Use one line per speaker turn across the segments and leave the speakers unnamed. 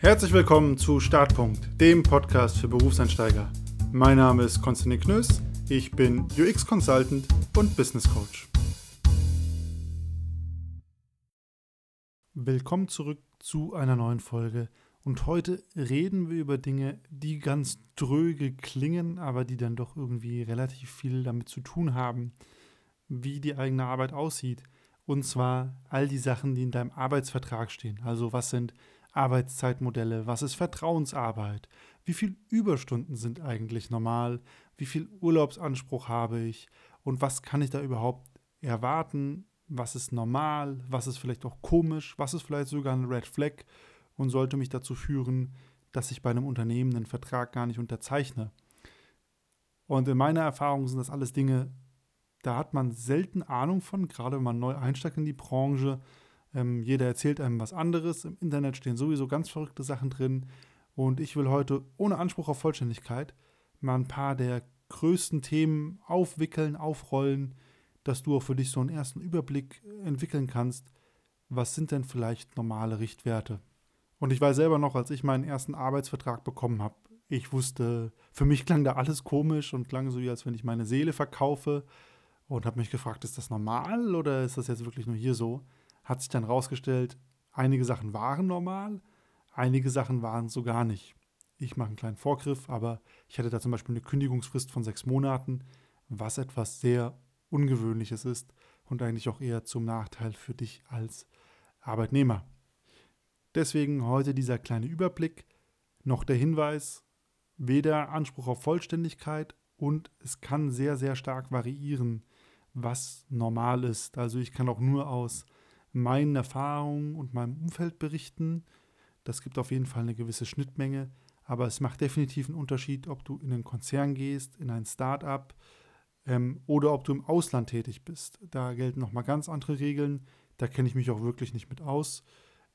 Herzlich willkommen zu Startpunkt, dem Podcast für Berufseinsteiger. Mein Name ist Konstantin Knöss, ich bin UX-Consultant und Business Coach. Willkommen zurück zu einer neuen Folge und heute reden wir über Dinge, die ganz dröge klingen, aber die dann doch irgendwie relativ viel damit zu tun haben, wie die eigene Arbeit aussieht. Und zwar all die Sachen, die in deinem Arbeitsvertrag stehen. Also was sind Arbeitszeitmodelle, was ist Vertrauensarbeit, wie viele Überstunden sind eigentlich normal, wie viel Urlaubsanspruch habe ich? Und was kann ich da überhaupt erwarten, was ist normal, was ist vielleicht auch komisch, was ist vielleicht sogar ein Red Flag und sollte mich dazu führen, dass ich bei einem Unternehmen einen Vertrag gar nicht unterzeichne. Und in meiner Erfahrung sind das alles Dinge, da hat man selten Ahnung von, gerade wenn man neu einsteigt in die Branche ähm, jeder erzählt einem was anderes. Im Internet stehen sowieso ganz verrückte Sachen drin. Und ich will heute ohne Anspruch auf Vollständigkeit mal ein paar der größten Themen aufwickeln, aufrollen, dass du auch für dich so einen ersten Überblick entwickeln kannst. Was sind denn vielleicht normale Richtwerte? Und ich weiß selber noch, als ich meinen ersten Arbeitsvertrag bekommen habe, ich wusste, für mich klang da alles komisch und klang so, wie als wenn ich meine Seele verkaufe und habe mich gefragt, ist das normal oder ist das jetzt wirklich nur hier so? Hat sich dann herausgestellt, einige Sachen waren normal, einige Sachen waren so gar nicht. Ich mache einen kleinen Vorgriff, aber ich hatte da zum Beispiel eine Kündigungsfrist von sechs Monaten, was etwas sehr Ungewöhnliches ist und eigentlich auch eher zum Nachteil für dich als Arbeitnehmer. Deswegen heute dieser kleine Überblick, noch der Hinweis, weder Anspruch auf Vollständigkeit und es kann sehr, sehr stark variieren, was normal ist. Also ich kann auch nur aus meinen Erfahrungen und meinem Umfeld berichten. Das gibt auf jeden Fall eine gewisse Schnittmenge, aber es macht definitiv einen Unterschied, ob du in einen Konzern gehst, in ein Start-up ähm, oder ob du im Ausland tätig bist. Da gelten nochmal ganz andere Regeln. Da kenne ich mich auch wirklich nicht mit aus.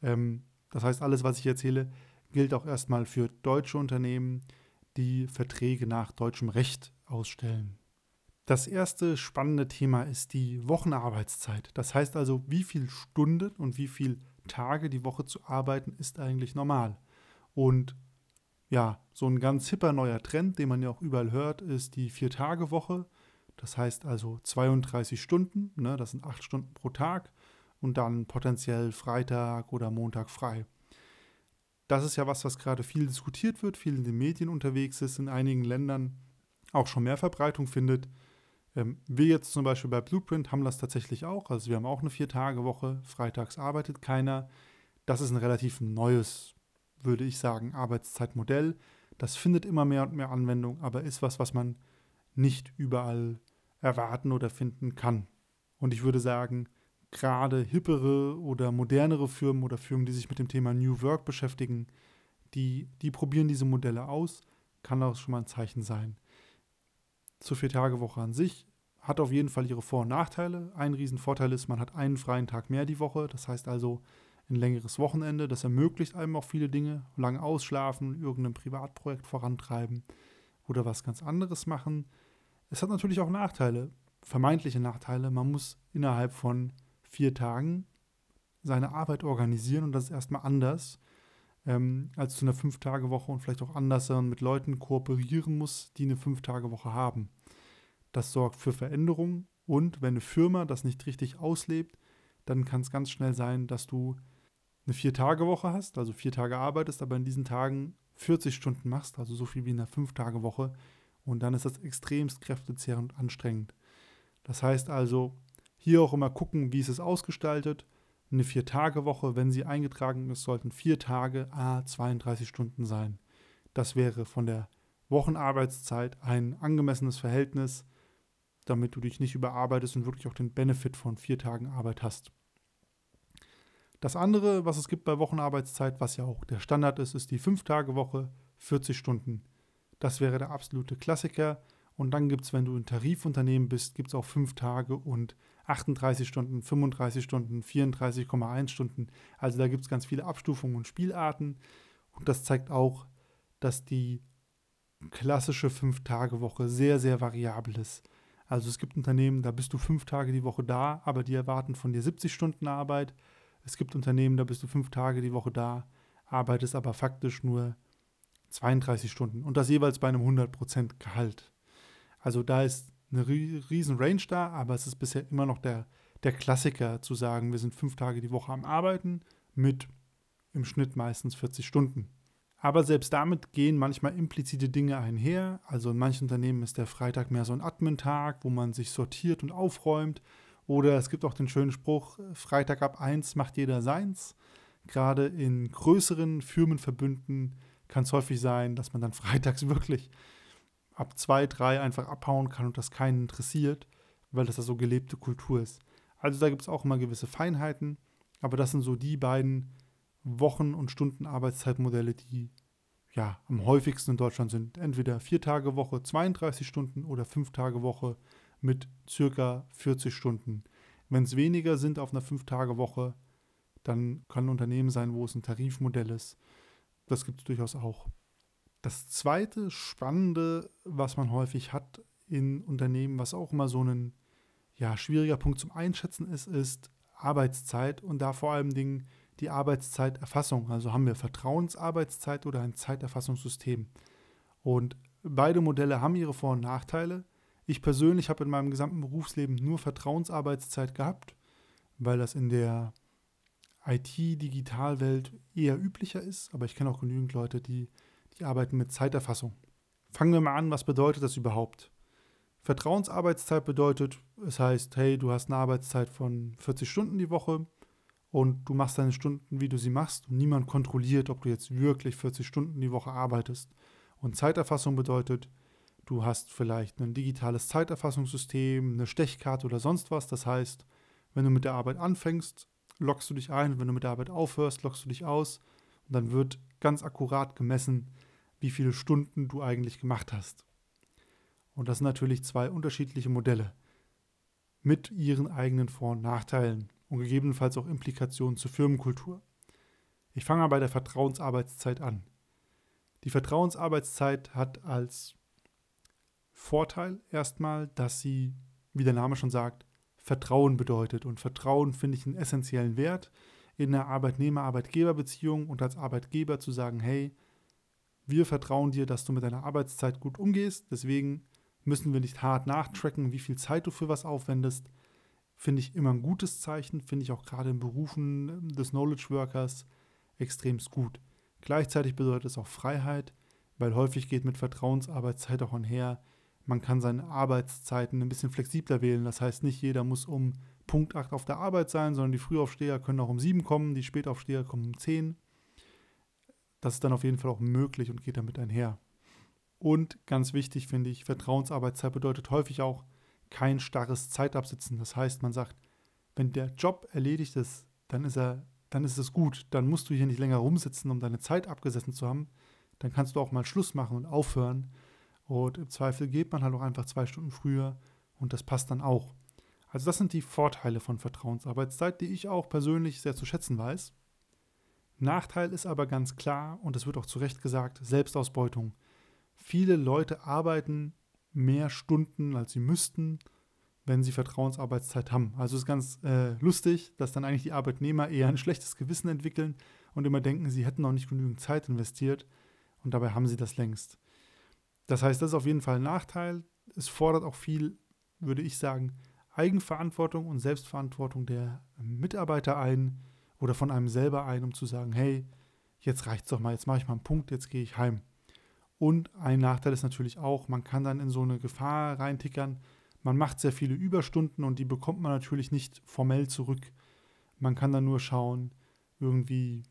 Ähm, das heißt, alles, was ich erzähle, gilt auch erstmal für deutsche Unternehmen, die Verträge nach deutschem Recht ausstellen. Das erste spannende Thema ist die Wochenarbeitszeit. Das heißt also, wie viele Stunden und wie viele Tage die Woche zu arbeiten ist eigentlich normal. Und ja, so ein ganz hipper neuer Trend, den man ja auch überall hört, ist die Vier-Tage-Woche. Das heißt also 32 Stunden, ne, das sind acht Stunden pro Tag und dann potenziell Freitag oder Montag frei. Das ist ja was, was gerade viel diskutiert wird, viel in den Medien unterwegs ist, in einigen Ländern auch schon mehr Verbreitung findet. Ähm, wir jetzt zum Beispiel bei Blueprint haben das tatsächlich auch. Also wir haben auch eine Vier-Tage-Woche. Freitags arbeitet keiner. Das ist ein relativ neues, würde ich sagen, Arbeitszeitmodell. Das findet immer mehr und mehr Anwendung, aber ist was, was man nicht überall erwarten oder finden kann. Und ich würde sagen, gerade hippere oder modernere Firmen oder Firmen, die sich mit dem Thema New Work beschäftigen, die, die probieren diese Modelle aus, kann auch schon mal ein Zeichen sein zur Vier-Tage-Woche an sich hat auf jeden Fall ihre Vor- und Nachteile. Ein Riesenvorteil ist, man hat einen freien Tag mehr die Woche. Das heißt also ein längeres Wochenende. Das ermöglicht einem auch viele Dinge. Lang ausschlafen, irgendein Privatprojekt vorantreiben oder was ganz anderes machen. Es hat natürlich auch Nachteile, vermeintliche Nachteile. Man muss innerhalb von vier Tagen seine Arbeit organisieren und das ist erstmal anders ähm, als zu einer Fünf-Tage-Woche und vielleicht auch anders mit Leuten kooperieren muss, die eine Fünf-Tage-Woche haben. Das sorgt für Veränderungen und wenn eine Firma das nicht richtig auslebt, dann kann es ganz schnell sein, dass du eine Vier-Tage-Woche hast, also vier Tage arbeitest, aber in diesen Tagen 40 Stunden machst, also so viel wie in einer Fünf-Tage-Woche. Und dann ist das extremst kräftezehrend und anstrengend. Das heißt also, hier auch immer gucken, wie ist es ausgestaltet eine Vier-Tage-Woche, wenn sie eingetragen ist, sollten vier Tage a 32 Stunden sein. Das wäre von der Wochenarbeitszeit ein angemessenes Verhältnis, damit du dich nicht überarbeitest und wirklich auch den Benefit von vier Tagen Arbeit hast. Das andere, was es gibt bei Wochenarbeitszeit, was ja auch der Standard ist, ist die Fünf-Tage-Woche, 40 Stunden. Das wäre der absolute Klassiker. Und dann gibt es, wenn du ein Tarifunternehmen bist, gibt es auch fünf Tage und 38 Stunden, 35 Stunden, 34,1 Stunden. Also da gibt es ganz viele Abstufungen und Spielarten. Und das zeigt auch, dass die klassische Fünf-Tage-Woche sehr, sehr variabel ist. Also es gibt Unternehmen, da bist du fünf Tage die Woche da, aber die erwarten von dir 70 Stunden Arbeit. Es gibt Unternehmen, da bist du fünf Tage die Woche da, arbeitest aber faktisch nur 32 Stunden und das jeweils bei einem 100% Gehalt. Also da ist eine riesen Range da, aber es ist bisher immer noch der, der Klassiker zu sagen, wir sind fünf Tage die Woche am Arbeiten mit im Schnitt meistens 40 Stunden. Aber selbst damit gehen manchmal implizite Dinge einher. Also in manchen Unternehmen ist der Freitag mehr so ein Admin-Tag, wo man sich sortiert und aufräumt. Oder es gibt auch den schönen Spruch, Freitag ab 1 macht jeder seins. Gerade in größeren Firmenverbünden kann es häufig sein, dass man dann freitags wirklich ab 2, 3 einfach abhauen kann und das keinen interessiert, weil das da so gelebte Kultur ist. Also da gibt es auch immer gewisse Feinheiten, aber das sind so die beiden Wochen- und Stunden-Arbeitszeitmodelle, die ja am häufigsten in Deutschland sind. Entweder vier Tage Woche, 32 Stunden oder fünf Tage Woche mit circa 40 Stunden. Wenn es weniger sind auf einer fünf Tage Woche, dann kann ein Unternehmen sein, wo es ein Tarifmodell ist. Das gibt es durchaus auch. Das zweite Spannende, was man häufig hat in Unternehmen, was auch immer so ein ja, schwieriger Punkt zum Einschätzen ist, ist Arbeitszeit und da vor allem Dingen die Arbeitszeiterfassung. Also haben wir Vertrauensarbeitszeit oder ein Zeiterfassungssystem. Und beide Modelle haben ihre Vor- und Nachteile. Ich persönlich habe in meinem gesamten Berufsleben nur Vertrauensarbeitszeit gehabt, weil das in der IT-Digitalwelt eher üblicher ist. Aber ich kenne auch genügend Leute, die, die arbeiten mit Zeiterfassung. Fangen wir mal an, was bedeutet das überhaupt? Vertrauensarbeitszeit bedeutet, es heißt, hey, du hast eine Arbeitszeit von 40 Stunden die Woche und du machst deine Stunden, wie du sie machst und niemand kontrolliert, ob du jetzt wirklich 40 Stunden die Woche arbeitest. Und Zeiterfassung bedeutet, du hast vielleicht ein digitales Zeiterfassungssystem, eine Stechkarte oder sonst was. Das heißt, wenn du mit der Arbeit anfängst, loggst du dich ein wenn du mit der Arbeit aufhörst, loggst du dich aus und dann wird ganz akkurat gemessen, wie viele Stunden du eigentlich gemacht hast. Und das sind natürlich zwei unterschiedliche Modelle mit ihren eigenen Vor- und Nachteilen und gegebenenfalls auch Implikationen zur Firmenkultur. Ich fange mal bei der Vertrauensarbeitszeit an. Die Vertrauensarbeitszeit hat als Vorteil erstmal, dass sie, wie der Name schon sagt, Vertrauen bedeutet. Und Vertrauen finde ich einen essentiellen Wert in der Arbeitnehmer-Arbeitgeber-Beziehung und als Arbeitgeber zu sagen, hey, wir vertrauen dir, dass du mit deiner Arbeitszeit gut umgehst, deswegen müssen wir nicht hart nachtracken, wie viel Zeit du für was aufwendest, finde ich immer ein gutes Zeichen, finde ich auch gerade in Berufen des Knowledge Workers extremst gut. Gleichzeitig bedeutet es auch Freiheit, weil häufig geht mit Vertrauensarbeitszeit auch einher, man kann seine Arbeitszeiten ein bisschen flexibler wählen. Das heißt, nicht jeder muss um Punkt 8 auf der Arbeit sein, sondern die Frühaufsteher können auch um 7 kommen, die Spätaufsteher kommen um 10. Das ist dann auf jeden Fall auch möglich und geht damit einher. Und ganz wichtig finde ich, Vertrauensarbeitszeit bedeutet häufig auch, kein starres Zeitabsitzen. Das heißt, man sagt, wenn der Job erledigt ist, dann ist er, dann ist es gut. Dann musst du hier nicht länger rumsitzen, um deine Zeit abgesessen zu haben. Dann kannst du auch mal Schluss machen und aufhören. Und im Zweifel geht man halt auch einfach zwei Stunden früher und das passt dann auch. Also das sind die Vorteile von Vertrauensarbeitszeit, die ich auch persönlich sehr zu schätzen weiß. Nachteil ist aber ganz klar, und es wird auch zu Recht gesagt, Selbstausbeutung. Viele Leute arbeiten mehr Stunden, als sie müssten, wenn sie Vertrauensarbeitszeit haben. Also es ist ganz äh, lustig, dass dann eigentlich die Arbeitnehmer eher ein schlechtes Gewissen entwickeln und immer denken, sie hätten noch nicht genügend Zeit investiert und dabei haben sie das längst. Das heißt, das ist auf jeden Fall ein Nachteil. Es fordert auch viel, würde ich sagen, Eigenverantwortung und Selbstverantwortung der Mitarbeiter ein oder von einem selber ein, um zu sagen, hey, jetzt reicht's doch mal, jetzt mache ich mal einen Punkt, jetzt gehe ich heim. Und ein Nachteil ist natürlich auch, man kann dann in so eine Gefahr reintickern. Man macht sehr viele Überstunden und die bekommt man natürlich nicht formell zurück. Man kann dann nur schauen, irgendwie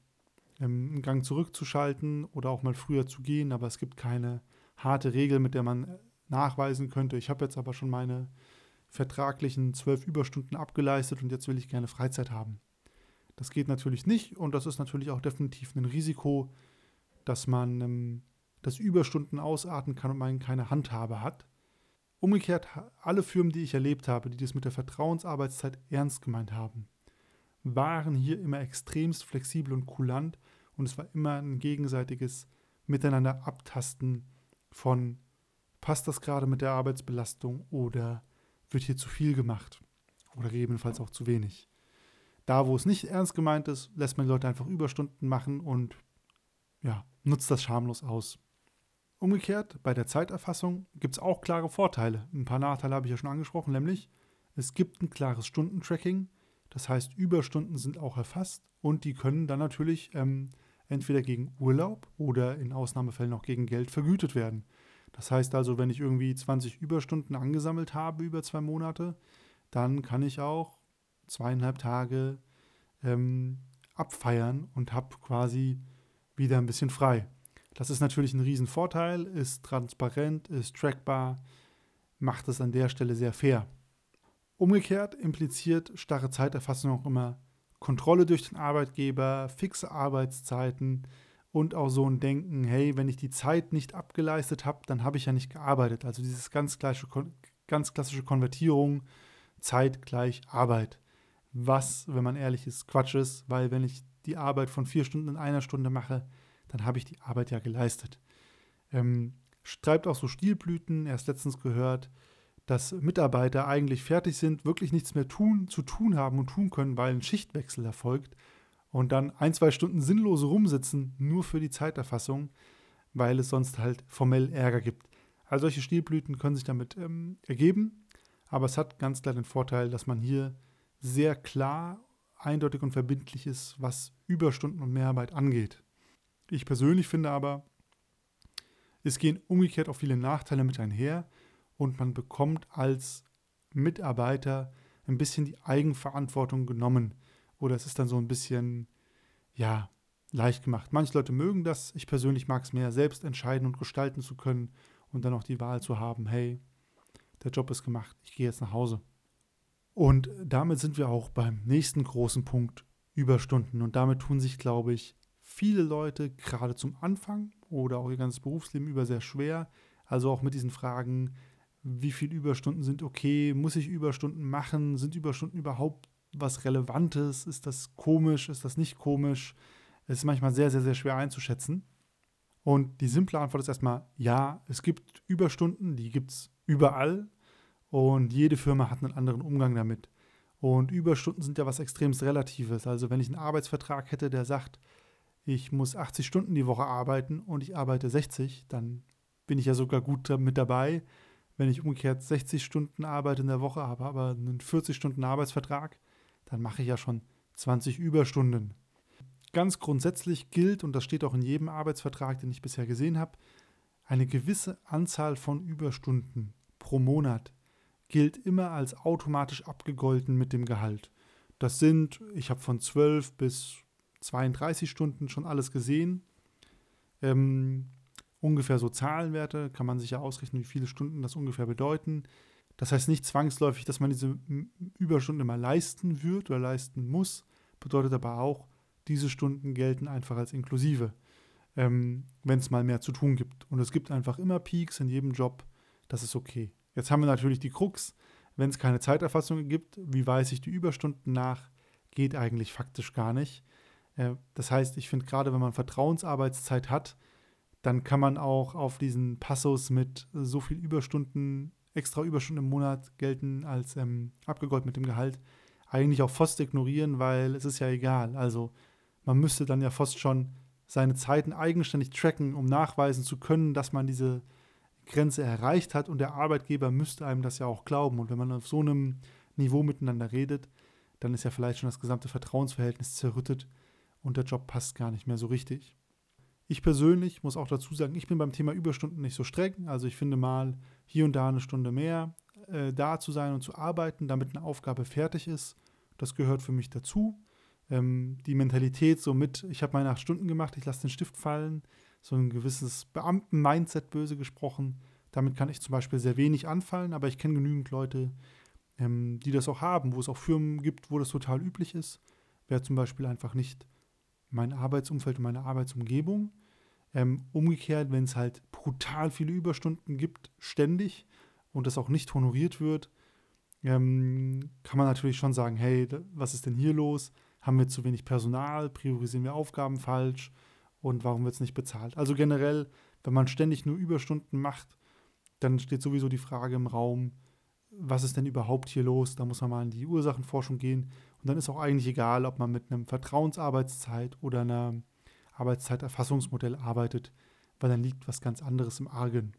ähm, einen Gang zurückzuschalten oder auch mal früher zu gehen, aber es gibt keine harte Regel, mit der man nachweisen könnte. Ich habe jetzt aber schon meine vertraglichen zwölf Überstunden abgeleistet und jetzt will ich gerne Freizeit haben. Das geht natürlich nicht und das ist natürlich auch definitiv ein Risiko, dass man ähm, dass Überstunden ausarten kann und man keine Handhabe hat. Umgekehrt, alle Firmen, die ich erlebt habe, die das mit der Vertrauensarbeitszeit ernst gemeint haben, waren hier immer extremst flexibel und kulant und es war immer ein gegenseitiges Miteinander abtasten von passt das gerade mit der Arbeitsbelastung oder wird hier zu viel gemacht oder gegebenenfalls auch zu wenig. Da, wo es nicht ernst gemeint ist, lässt man die Leute einfach Überstunden machen und ja, nutzt das schamlos aus. Umgekehrt, bei der Zeiterfassung gibt es auch klare Vorteile. Ein paar Nachteile habe ich ja schon angesprochen, nämlich es gibt ein klares Stundentracking. Das heißt, Überstunden sind auch erfasst und die können dann natürlich ähm, entweder gegen Urlaub oder in Ausnahmefällen auch gegen Geld vergütet werden. Das heißt also, wenn ich irgendwie 20 Überstunden angesammelt habe über zwei Monate, dann kann ich auch zweieinhalb Tage ähm, abfeiern und habe quasi wieder ein bisschen frei. Das ist natürlich ein Riesenvorteil, ist transparent, ist trackbar, macht es an der Stelle sehr fair. Umgekehrt impliziert starre Zeiterfassung auch immer Kontrolle durch den Arbeitgeber, fixe Arbeitszeiten und auch so ein Denken, hey, wenn ich die Zeit nicht abgeleistet habe, dann habe ich ja nicht gearbeitet. Also dieses ganz, gleiche, ganz klassische Konvertierung, Zeit gleich Arbeit. Was, wenn man ehrlich ist, Quatsch ist, weil wenn ich die Arbeit von vier Stunden in einer Stunde mache, dann habe ich die Arbeit ja geleistet. Ähm, schreibt auch so Stilblüten, erst letztens gehört, dass Mitarbeiter eigentlich fertig sind, wirklich nichts mehr tun, zu tun haben und tun können, weil ein Schichtwechsel erfolgt und dann ein, zwei Stunden sinnlos rumsitzen, nur für die Zeiterfassung, weil es sonst halt formell Ärger gibt. Also solche Stilblüten können sich damit ähm, ergeben, aber es hat ganz klar den Vorteil, dass man hier sehr klar, eindeutig und verbindlich ist, was Überstunden und Mehrarbeit angeht. Ich persönlich finde aber, es gehen umgekehrt auch viele Nachteile mit einher und man bekommt als Mitarbeiter ein bisschen die Eigenverantwortung genommen. Oder es ist dann so ein bisschen, ja, leicht gemacht. Manche Leute mögen das. Ich persönlich mag es mehr, selbst entscheiden und gestalten zu können und dann auch die Wahl zu haben, hey, der Job ist gemacht, ich gehe jetzt nach Hause. Und damit sind wir auch beim nächsten großen Punkt, Überstunden. Und damit tun sich, glaube ich, viele Leute gerade zum Anfang oder auch ihr ganzes Berufsleben über sehr schwer. Also auch mit diesen Fragen, wie viele Überstunden sind okay, muss ich Überstunden machen, sind Überstunden überhaupt was Relevantes, ist das komisch, ist das nicht komisch? Es ist manchmal sehr, sehr, sehr schwer einzuschätzen. Und die simple Antwort ist erstmal, ja, es gibt Überstunden, die gibt es überall und jede Firma hat einen anderen Umgang damit. Und Überstunden sind ja was extrem Relatives. Also wenn ich einen Arbeitsvertrag hätte, der sagt, ich muss 80 Stunden die Woche arbeiten und ich arbeite 60, dann bin ich ja sogar gut mit dabei. Wenn ich umgekehrt 60 Stunden Arbeit in der Woche habe, aber einen 40 Stunden Arbeitsvertrag, dann mache ich ja schon 20 Überstunden. Ganz grundsätzlich gilt, und das steht auch in jedem Arbeitsvertrag, den ich bisher gesehen habe, eine gewisse Anzahl von Überstunden pro Monat gilt immer als automatisch abgegolten mit dem Gehalt. Das sind, ich habe von 12 bis 32 Stunden schon alles gesehen. Ähm, ungefähr so Zahlenwerte kann man sich ja ausrechnen, wie viele Stunden das ungefähr bedeuten. Das heißt nicht zwangsläufig, dass man diese Überstunden immer leisten wird oder leisten muss, bedeutet aber auch, diese Stunden gelten einfach als inklusive, ähm, wenn es mal mehr zu tun gibt. Und es gibt einfach immer Peaks in jedem Job, das ist okay. Jetzt haben wir natürlich die Krux, wenn es keine Zeiterfassung gibt, wie weise ich die Überstunden nach, geht eigentlich faktisch gar nicht. Äh, das heißt, ich finde gerade, wenn man Vertrauensarbeitszeit hat, dann kann man auch auf diesen Passus mit so viel Überstunden, extra Überstunden im Monat gelten als ähm, abgegolten mit dem Gehalt, eigentlich auch fast ignorieren, weil es ist ja egal. Also man müsste dann ja fast schon seine Zeiten eigenständig tracken, um nachweisen zu können, dass man diese Grenze erreicht hat und der Arbeitgeber müsste einem das ja auch glauben. Und wenn man auf so einem Niveau miteinander redet, dann ist ja vielleicht schon das gesamte Vertrauensverhältnis zerrüttet und der Job passt gar nicht mehr so richtig. Ich persönlich muss auch dazu sagen, ich bin beim Thema Überstunden nicht so streng. Also ich finde mal hier und da eine Stunde mehr äh, da zu sein und zu arbeiten, damit eine Aufgabe fertig ist. Das gehört für mich dazu. Ähm, die Mentalität so mit, ich habe meine acht Stunden gemacht, ich lasse den Stift fallen, so ein gewisses Beamten-Mindset böse gesprochen. Damit kann ich zum Beispiel sehr wenig anfallen, aber ich kenne genügend Leute, ähm, die das auch haben, wo es auch Firmen gibt, wo das total üblich ist. Wer zum Beispiel einfach nicht mein Arbeitsumfeld und meine Arbeitsumgebung. Ähm, umgekehrt, wenn es halt brutal viele Überstunden gibt, ständig und das auch nicht honoriert wird, ähm, kann man natürlich schon sagen, hey, was ist denn hier los? Haben wir zu wenig Personal? Priorisieren wir Aufgaben falsch? Und warum wird es nicht bezahlt? Also generell, wenn man ständig nur Überstunden macht, dann steht sowieso die Frage im Raum, was ist denn überhaupt hier los? Da muss man mal in die Ursachenforschung gehen. Und dann ist auch eigentlich egal, ob man mit einem Vertrauensarbeitszeit oder einer Arbeitszeiterfassungsmodell arbeitet, weil dann liegt was ganz anderes im Argen.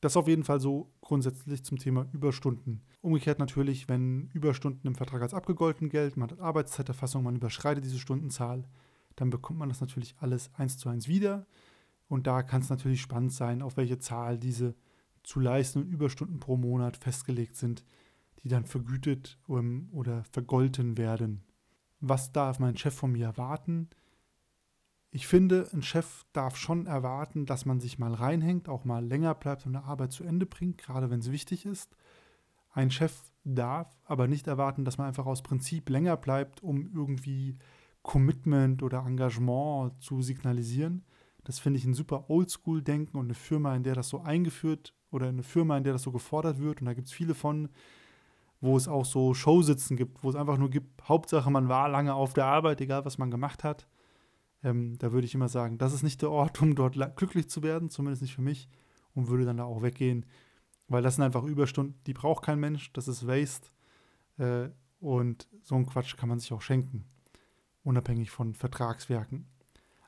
Das auf jeden Fall so grundsätzlich zum Thema Überstunden. Umgekehrt natürlich, wenn Überstunden im Vertrag als abgegolten gelten, man hat Arbeitszeiterfassung, man überschreitet diese Stundenzahl, dann bekommt man das natürlich alles eins zu eins wieder. Und da kann es natürlich spannend sein, auf welche Zahl diese zu leistenden Überstunden pro Monat festgelegt sind, die dann vergütet um, oder vergolten werden. Was darf mein Chef von mir erwarten? Ich finde, ein Chef darf schon erwarten, dass man sich mal reinhängt, auch mal länger bleibt und eine Arbeit zu Ende bringt, gerade wenn es wichtig ist. Ein Chef darf aber nicht erwarten, dass man einfach aus Prinzip länger bleibt, um irgendwie Commitment oder Engagement zu signalisieren. Das finde ich ein super Oldschool-Denken und eine Firma, in der das so eingeführt oder eine Firma, in der das so gefordert wird. Und da gibt es viele von, wo es auch so Showsitzen gibt, wo es einfach nur gibt, Hauptsache man war lange auf der Arbeit, egal was man gemacht hat. Ähm, da würde ich immer sagen, das ist nicht der Ort, um dort glücklich zu werden, zumindest nicht für mich, und würde dann da auch weggehen, weil das sind einfach Überstunden, die braucht kein Mensch, das ist Waste. Äh, und so ein Quatsch kann man sich auch schenken unabhängig von Vertragswerken.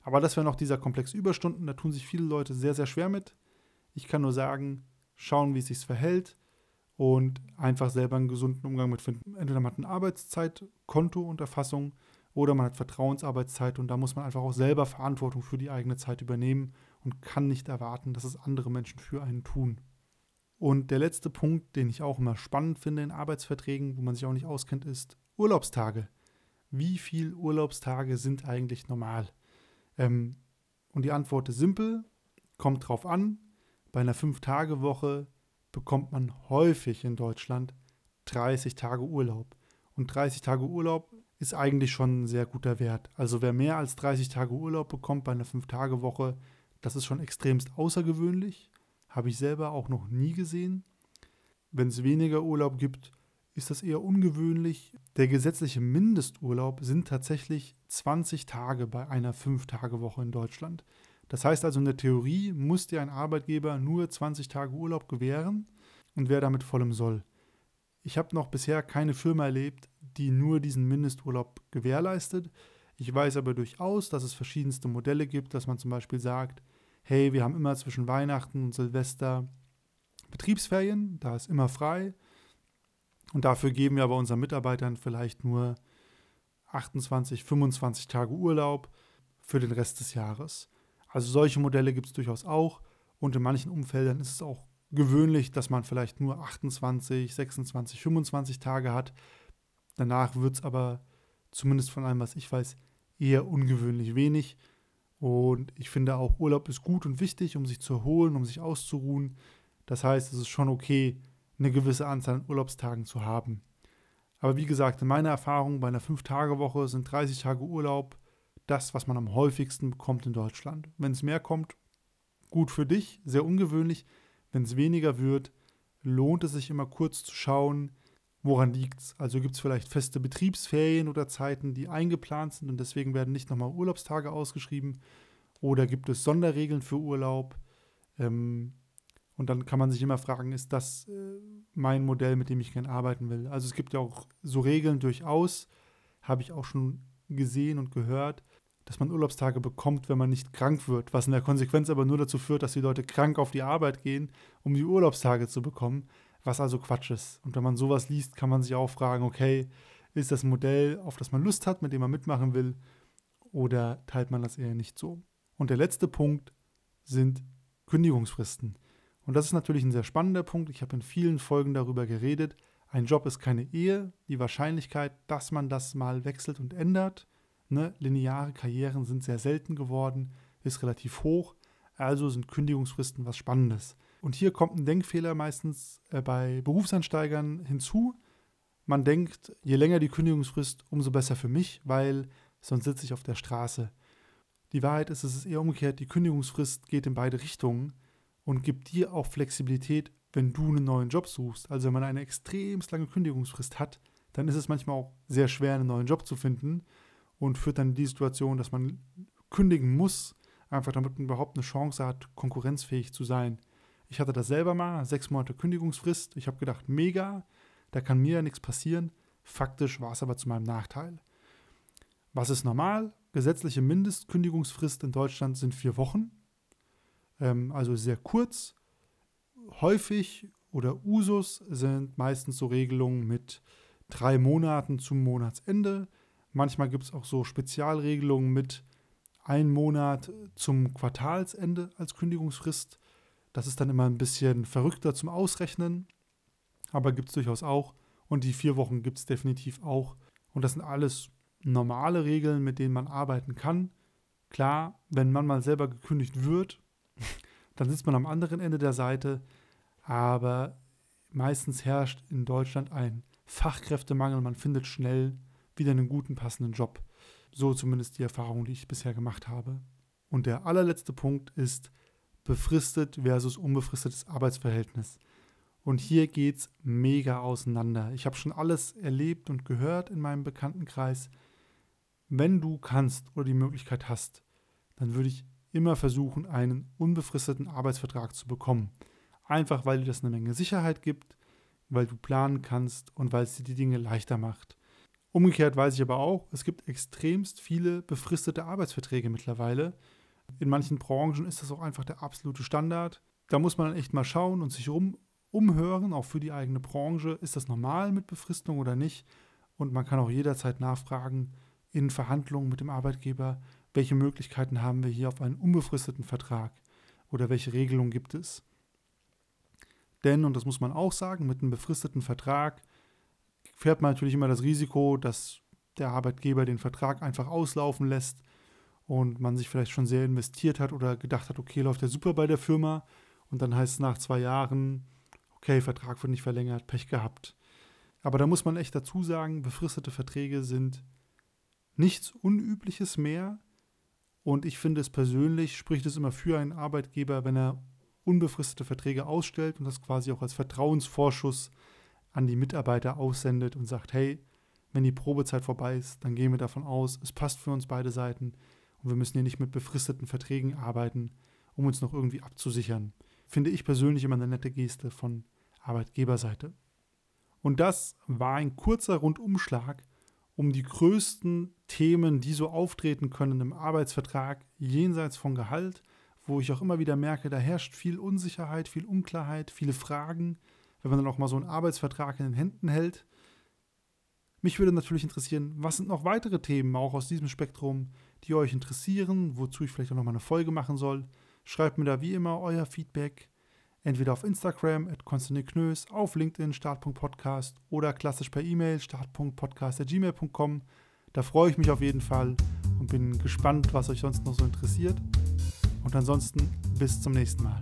Aber das wäre noch dieser Komplex Überstunden, da tun sich viele Leute sehr, sehr schwer mit. Ich kann nur sagen, schauen, wie es sich verhält und einfach selber einen gesunden Umgang mit finden. Entweder man hat eine Arbeitszeitkonto und Erfassung oder man hat Vertrauensarbeitszeit und da muss man einfach auch selber Verantwortung für die eigene Zeit übernehmen und kann nicht erwarten, dass es andere Menschen für einen tun. Und der letzte Punkt, den ich auch immer spannend finde in Arbeitsverträgen, wo man sich auch nicht auskennt, ist Urlaubstage wie viele Urlaubstage sind eigentlich normal? Ähm, und die Antwort ist simpel, kommt drauf an. Bei einer 5-Tage-Woche bekommt man häufig in Deutschland 30 Tage Urlaub. Und 30 Tage Urlaub ist eigentlich schon ein sehr guter Wert. Also wer mehr als 30 Tage Urlaub bekommt bei einer 5-Tage-Woche, das ist schon extremst außergewöhnlich. Habe ich selber auch noch nie gesehen. Wenn es weniger Urlaub gibt, ist das eher ungewöhnlich. Der gesetzliche Mindesturlaub sind tatsächlich 20 Tage bei einer 5-Tage-Woche in Deutschland. Das heißt also, in der Theorie muss dir ein Arbeitgeber nur 20 Tage Urlaub gewähren und wer damit vollem soll. Ich habe noch bisher keine Firma erlebt, die nur diesen Mindesturlaub gewährleistet. Ich weiß aber durchaus, dass es verschiedenste Modelle gibt, dass man zum Beispiel sagt, hey, wir haben immer zwischen Weihnachten und Silvester Betriebsferien, da ist immer frei. Und dafür geben wir aber unseren Mitarbeitern vielleicht nur 28, 25 Tage Urlaub für den Rest des Jahres. Also solche Modelle gibt es durchaus auch. Und in manchen Umfeldern ist es auch gewöhnlich, dass man vielleicht nur 28, 26, 25 Tage hat. Danach wird es aber, zumindest von allem, was ich weiß, eher ungewöhnlich wenig. Und ich finde auch, Urlaub ist gut und wichtig, um sich zu erholen, um sich auszuruhen. Das heißt, es ist schon okay, eine gewisse Anzahl an Urlaubstagen zu haben. Aber wie gesagt, in meiner Erfahrung bei einer 5-Tage-Woche sind 30 Tage Urlaub das, was man am häufigsten bekommt in Deutschland. Wenn es mehr kommt, gut für dich, sehr ungewöhnlich. Wenn es weniger wird, lohnt es sich immer kurz zu schauen, woran liegt es. Also gibt es vielleicht feste Betriebsferien oder Zeiten, die eingeplant sind und deswegen werden nicht nochmal Urlaubstage ausgeschrieben. Oder gibt es Sonderregeln für Urlaub? Ähm, und dann kann man sich immer fragen, ist das äh, mein Modell, mit dem ich gerne arbeiten will? Also es gibt ja auch so Regeln durchaus, habe ich auch schon gesehen und gehört, dass man Urlaubstage bekommt, wenn man nicht krank wird, was in der Konsequenz aber nur dazu führt, dass die Leute krank auf die Arbeit gehen, um die Urlaubstage zu bekommen, was also Quatsch ist. Und wenn man sowas liest, kann man sich auch fragen, okay, ist das ein Modell, auf das man Lust hat, mit dem man mitmachen will, oder teilt man das eher nicht so? Und der letzte Punkt sind Kündigungsfristen. Und das ist natürlich ein sehr spannender Punkt. Ich habe in vielen Folgen darüber geredet. Ein Job ist keine Ehe. Die Wahrscheinlichkeit, dass man das mal wechselt und ändert, ne, lineare Karrieren sind sehr selten geworden, ist relativ hoch. Also sind Kündigungsfristen was Spannendes. Und hier kommt ein Denkfehler meistens äh, bei Berufsansteigern hinzu. Man denkt, je länger die Kündigungsfrist, umso besser für mich, weil sonst sitze ich auf der Straße. Die Wahrheit ist, es ist eher umgekehrt, die Kündigungsfrist geht in beide Richtungen und gibt dir auch Flexibilität, wenn du einen neuen Job suchst. Also wenn man eine extrem lange Kündigungsfrist hat, dann ist es manchmal auch sehr schwer, einen neuen Job zu finden und führt dann in die Situation, dass man kündigen muss, einfach damit man überhaupt eine Chance hat, konkurrenzfähig zu sein. Ich hatte das selber mal, sechs Monate Kündigungsfrist. Ich habe gedacht, mega, da kann mir ja nichts passieren. Faktisch war es aber zu meinem Nachteil. Was ist normal? gesetzliche Mindestkündigungsfrist in Deutschland sind vier Wochen, ähm, also sehr kurz. Häufig oder Usus sind meistens so Regelungen mit drei Monaten zum Monatsende. Manchmal gibt es auch so Spezialregelungen mit ein Monat zum Quartalsende als Kündigungsfrist. Das ist dann immer ein bisschen verrückter zum Ausrechnen, aber gibt es durchaus auch. Und die vier Wochen gibt es definitiv auch. Und das sind alles normale Regeln, mit denen man arbeiten kann. Klar, wenn man mal selber gekündigt wird, dann sitzt man am anderen Ende der Seite. Aber meistens herrscht in Deutschland ein Fachkräftemangel. Man findet schnell wieder einen guten, passenden Job. So zumindest die Erfahrung, die ich bisher gemacht habe. Und der allerletzte Punkt ist befristet versus unbefristetes Arbeitsverhältnis. Und hier geht es mega auseinander. Ich habe schon alles erlebt und gehört in meinem Bekanntenkreis. Wenn du kannst oder die Möglichkeit hast, dann würde ich immer versuchen, einen unbefristeten Arbeitsvertrag zu bekommen. Einfach weil dir das eine Menge Sicherheit gibt, weil du planen kannst und weil es dir die Dinge leichter macht. Umgekehrt weiß ich aber auch, es gibt extremst viele befristete Arbeitsverträge mittlerweile. In manchen Branchen ist das auch einfach der absolute Standard. Da muss man dann echt mal schauen und sich rum, umhören, auch für die eigene Branche. Ist das normal mit Befristung oder nicht? Und man kann auch jederzeit nachfragen in Verhandlungen mit dem Arbeitgeber, welche Möglichkeiten haben wir hier auf einen unbefristeten Vertrag oder welche Regelungen gibt es. Denn, und das muss man auch sagen, mit einem befristeten Vertrag fährt man natürlich immer das Risiko, dass der Arbeitgeber den Vertrag einfach auslaufen lässt und man sich vielleicht schon sehr investiert hat oder gedacht hat, okay, läuft ja super bei der Firma und dann heißt es nach zwei Jahren, okay, Vertrag wird nicht verlängert, Pech gehabt. Aber da muss man echt dazu sagen, befristete Verträge sind nichts Unübliches mehr. Und ich finde es persönlich, spricht es immer für einen Arbeitgeber, wenn er unbefristete Verträge ausstellt und das quasi auch als Vertrauensvorschuss an die Mitarbeiter aussendet und sagt, hey, wenn die Probezeit vorbei ist, dann gehen wir davon aus, es passt für uns beide Seiten und wir müssen hier nicht mit befristeten Verträgen arbeiten, um uns noch irgendwie abzusichern. Finde ich persönlich immer eine nette Geste von Arbeitgeberseite. Und das war ein kurzer Rundumschlag um die größten Themen, die so auftreten können im Arbeitsvertrag, jenseits von Gehalt, wo ich auch immer wieder merke, da herrscht viel Unsicherheit, viel Unklarheit, viele Fragen, wenn man dann auch mal so einen Arbeitsvertrag in den Händen hält. Mich würde natürlich interessieren, was sind noch weitere Themen, auch aus diesem Spektrum, die euch interessieren, wozu ich vielleicht auch nochmal eine Folge machen soll. Schreibt mir da wie immer euer Feedback entweder auf Instagram at Knös, auf LinkedIn start.podcast oder klassisch per E-Mail start.podcast.gmail.com. Da freue ich mich auf jeden Fall und bin gespannt, was euch sonst noch so interessiert. Und ansonsten bis zum nächsten Mal.